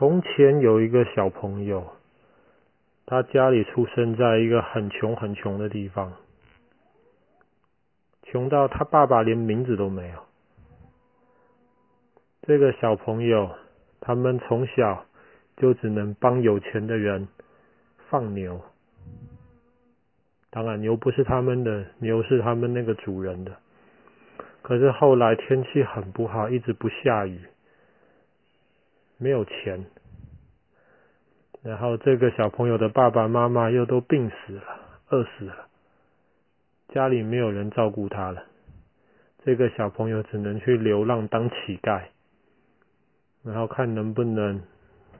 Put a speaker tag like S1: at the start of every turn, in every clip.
S1: 从前有一个小朋友，他家里出生在一个很穷很穷的地方，穷到他爸爸连名字都没有。这个小朋友，他们从小就只能帮有钱的人放牛。当然，牛不是他们的，牛是他们那个主人的。可是后来天气很不好，一直不下雨。没有钱，然后这个小朋友的爸爸妈妈又都病死了，饿死了，家里没有人照顾他了，这个小朋友只能去流浪当乞丐，然后看能不能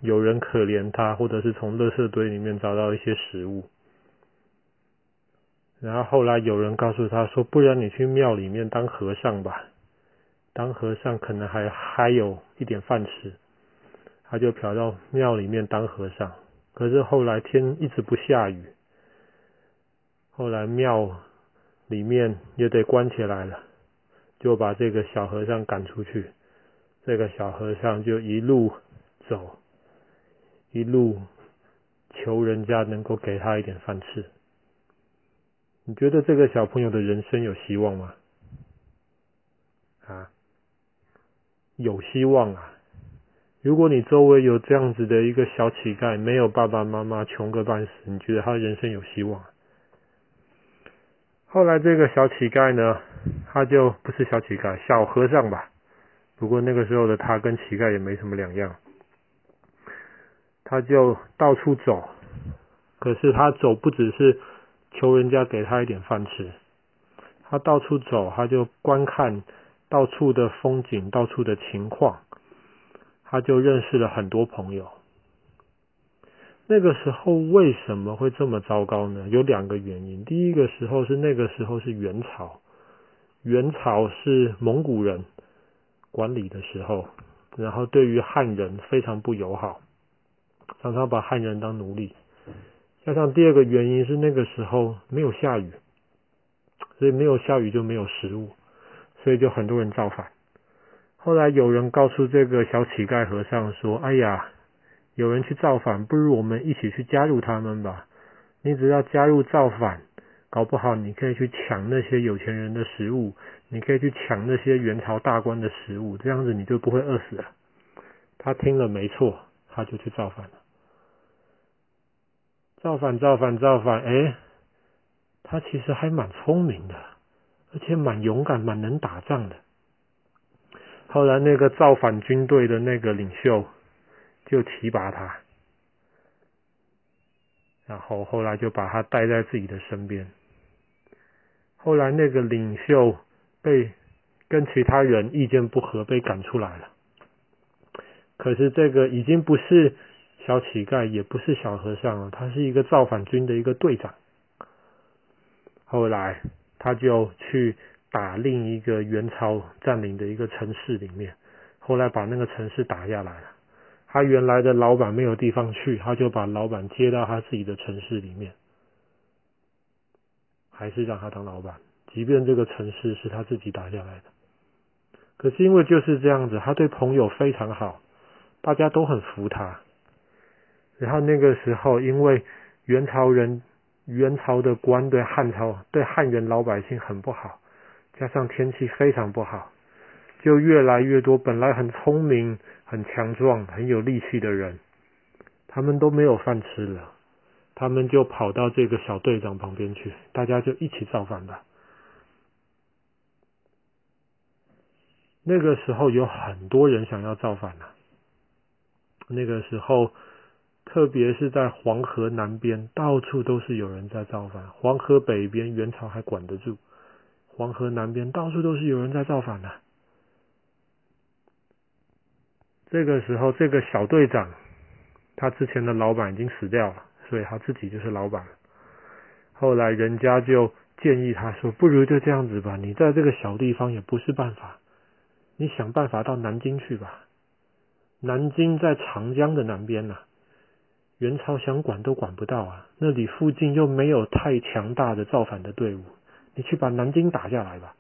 S1: 有人可怜他，或者是从垃圾堆里面找到一些食物。然后后来有人告诉他说：“不然你去庙里面当和尚吧，当和尚可能还还有一点饭吃。”他就跑到庙里面当和尚，可是后来天一直不下雨，后来庙里面也得关起来了，就把这个小和尚赶出去。这个小和尚就一路走，一路求人家能够给他一点饭吃。你觉得这个小朋友的人生有希望吗？啊，有希望啊！如果你周围有这样子的一个小乞丐，没有爸爸妈妈，穷个半死，你觉得他人生有希望？后来这个小乞丐呢，他就不是小乞丐，小和尚吧。不过那个时候的他跟乞丐也没什么两样。他就到处走，可是他走不只是求人家给他一点饭吃，他到处走，他就观看到处的风景，到处的情况。他就认识了很多朋友。那个时候为什么会这么糟糕呢？有两个原因。第一个时候是那个时候是元朝，元朝是蒙古人管理的时候，然后对于汉人非常不友好，常常把汉人当奴隶。加上第二个原因是那个时候没有下雨，所以没有下雨就没有食物，所以就很多人造反。后来有人告诉这个小乞丐和尚说：“哎呀，有人去造反，不如我们一起去加入他们吧。你只要加入造反，搞不好你可以去抢那些有钱人的食物，你可以去抢那些元朝大官的食物，这样子你就不会饿死了。”他听了没错，他就去造反了。造反，造反，造反！哎，他其实还蛮聪明的，而且蛮勇敢，蛮能打仗的。后来那个造反军队的那个领袖就提拔他，然后后来就把他带在自己的身边。后来那个领袖被跟其他人意见不合，被赶出来了。可是这个已经不是小乞丐，也不是小和尚了，他是一个造反军的一个队长。后来他就去。打另一个元朝占领的一个城市里面，后来把那个城市打下来了。他原来的老板没有地方去，他就把老板接到他自己的城市里面，还是让他当老板，即便这个城市是他自己打下来的。可是因为就是这样子，他对朋友非常好，大家都很服他。然后那个时候，因为元朝人、元朝的官对汉朝、对汉人老百姓很不好。加上天气非常不好，就越来越多本来很聪明、很强壮、很有力气的人，他们都没有饭吃了，他们就跑到这个小队长旁边去，大家就一起造反吧。那个时候有很多人想要造反了，那个时候，特别是在黄河南边，到处都是有人在造反。黄河北边，元朝还管得住。黄河南边到处都是有人在造反的。这个时候，这个小队长，他之前的老板已经死掉了，所以他自己就是老板。后来人家就建议他说：“不如就这样子吧，你在这个小地方也不是办法，你想办法到南京去吧。南京在长江的南边呐，元朝想管都管不到啊，那里附近又没有太强大的造反的队伍。”你去把南京打下来吧。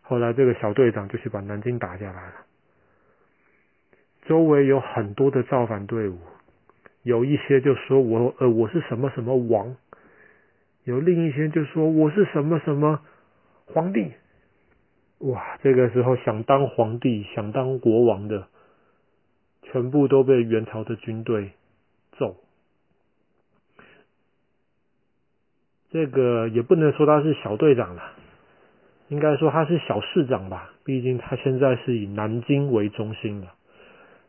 S1: 后来这个小队长就去把南京打下来了。周围有很多的造反队伍，有一些就说我呃我是什么什么王，有另一些就说我是什么什么皇帝。哇，这个时候想当皇帝、想当国王的，全部都被元朝的军队揍。这个也不能说他是小队长了，应该说他是小市长吧。毕竟他现在是以南京为中心的。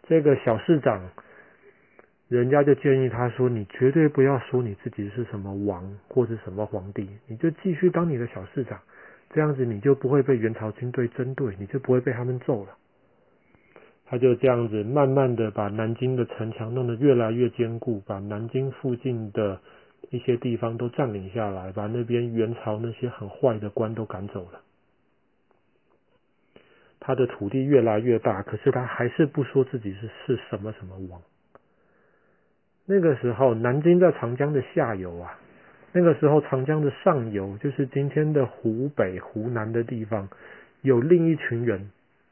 S1: 这个小市长，人家就建议他说：“你绝对不要说你自己是什么王或是什么皇帝，你就继续当你的小市长。”这样子你就不会被元朝军队针对，你就不会被他们揍了。他就这样子慢慢的把南京的城墙弄得越来越坚固，把南京附近的一些地方都占领下来，把那边元朝那些很坏的官都赶走了。他的土地越来越大，可是他还是不说自己是是什么什么王。那个时候，南京在长江的下游啊。那个时候，长江的上游，就是今天的湖北、湖南的地方，有另一群人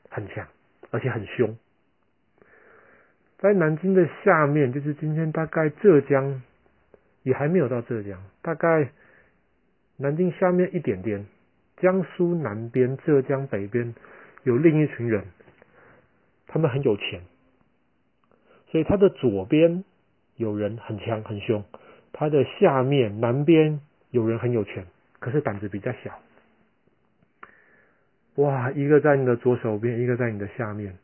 S1: 很强，而且很凶。在南京的下面，就是今天大概浙江，也还没有到浙江，大概南京下面一点点，江苏南边、浙江北边，有另一群人，他们很有钱，所以他的左边有人很强很凶。他的下面南边有人很有钱，可是胆子比较小。哇，一个在你的左手边，一个在你的下面。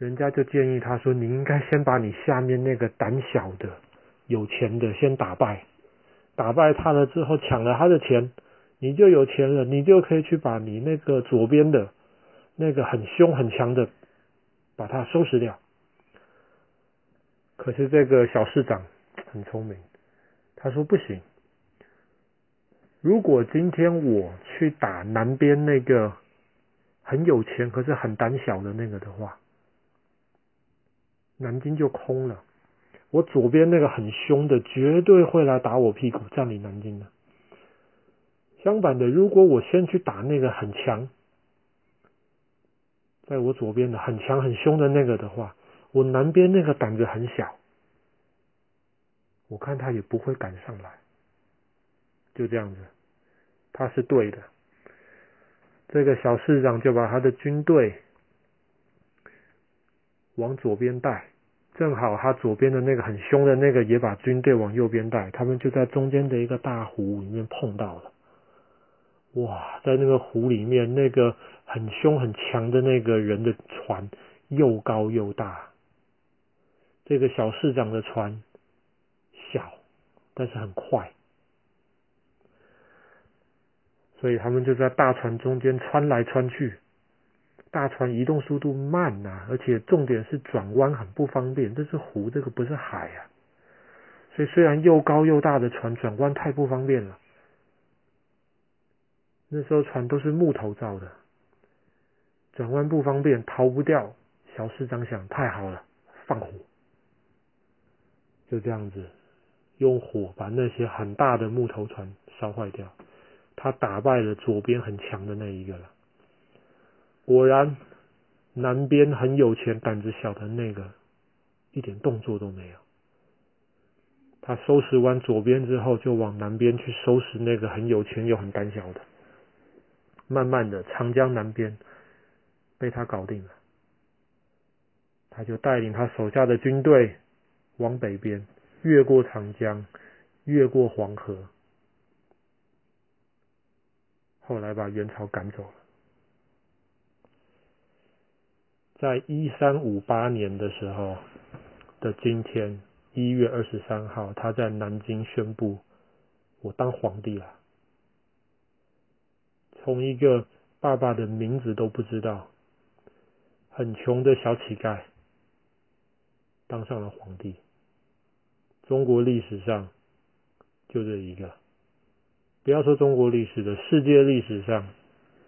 S1: 人家就建议他说：“你应该先把你下面那个胆小的、有钱的先打败，打败他了之后，抢了他的钱，你就有钱了，你就可以去把你那个左边的那个很凶很强的，把他收拾掉。”可是这个小市长很聪明，他说不行。如果今天我去打南边那个很有钱可是很胆小的那个的话，南京就空了。我左边那个很凶的绝对会来打我屁股，占领南京的。相反的，如果我先去打那个很强，在我左边的很强很凶的那个的话，我南边那个胆子很小，我看他也不会赶上来，就这样子，他是对的。这个小市长就把他的军队往左边带，正好他左边的那个很凶的那个也把军队往右边带，他们就在中间的一个大湖里面碰到了。哇，在那个湖里面，那个很凶很强的那个人的船又高又大。这个小市长的船小，但是很快，所以他们就在大船中间穿来穿去。大船移动速度慢呐，而且重点是转弯很不方便。这是湖，这个不是海啊。所以虽然又高又大的船，转弯太不方便了。那时候船都是木头造的，转弯不方便，逃不掉。小市长想，太好了，放火。就这样子，用火把那些很大的木头船烧坏掉。他打败了左边很强的那一个了。果然，南边很有钱、胆子小的那个，一点动作都没有。他收拾完左边之后，就往南边去收拾那个很有钱又很胆小的。慢慢的，长江南边被他搞定了。他就带领他手下的军队。往北边，越过长江，越过黄河，后来把元朝赶走了。在一三五八年的时候的今天，一月二十三号，他在南京宣布：“我当皇帝了。”从一个爸爸的名字都不知道，很穷的小乞丐，当上了皇帝。中国历史上就这一个，不要说中国历史的，世界历史上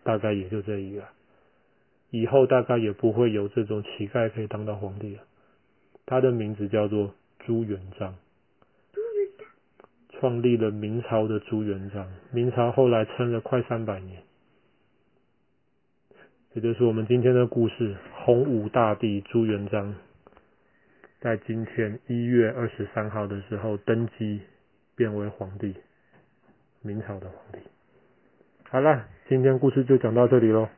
S1: 大概也就这一个，以后大概也不会有这种乞丐可以当到皇帝了。他的名字叫做朱元璋，创立了明朝的朱元璋，明朝后来撑了快三百年。这就是我们今天的故事：洪武大帝朱元璋在今天一月二十三号的时候登基，变为皇帝，明朝的皇帝。好了，今天故事就讲到这里喽。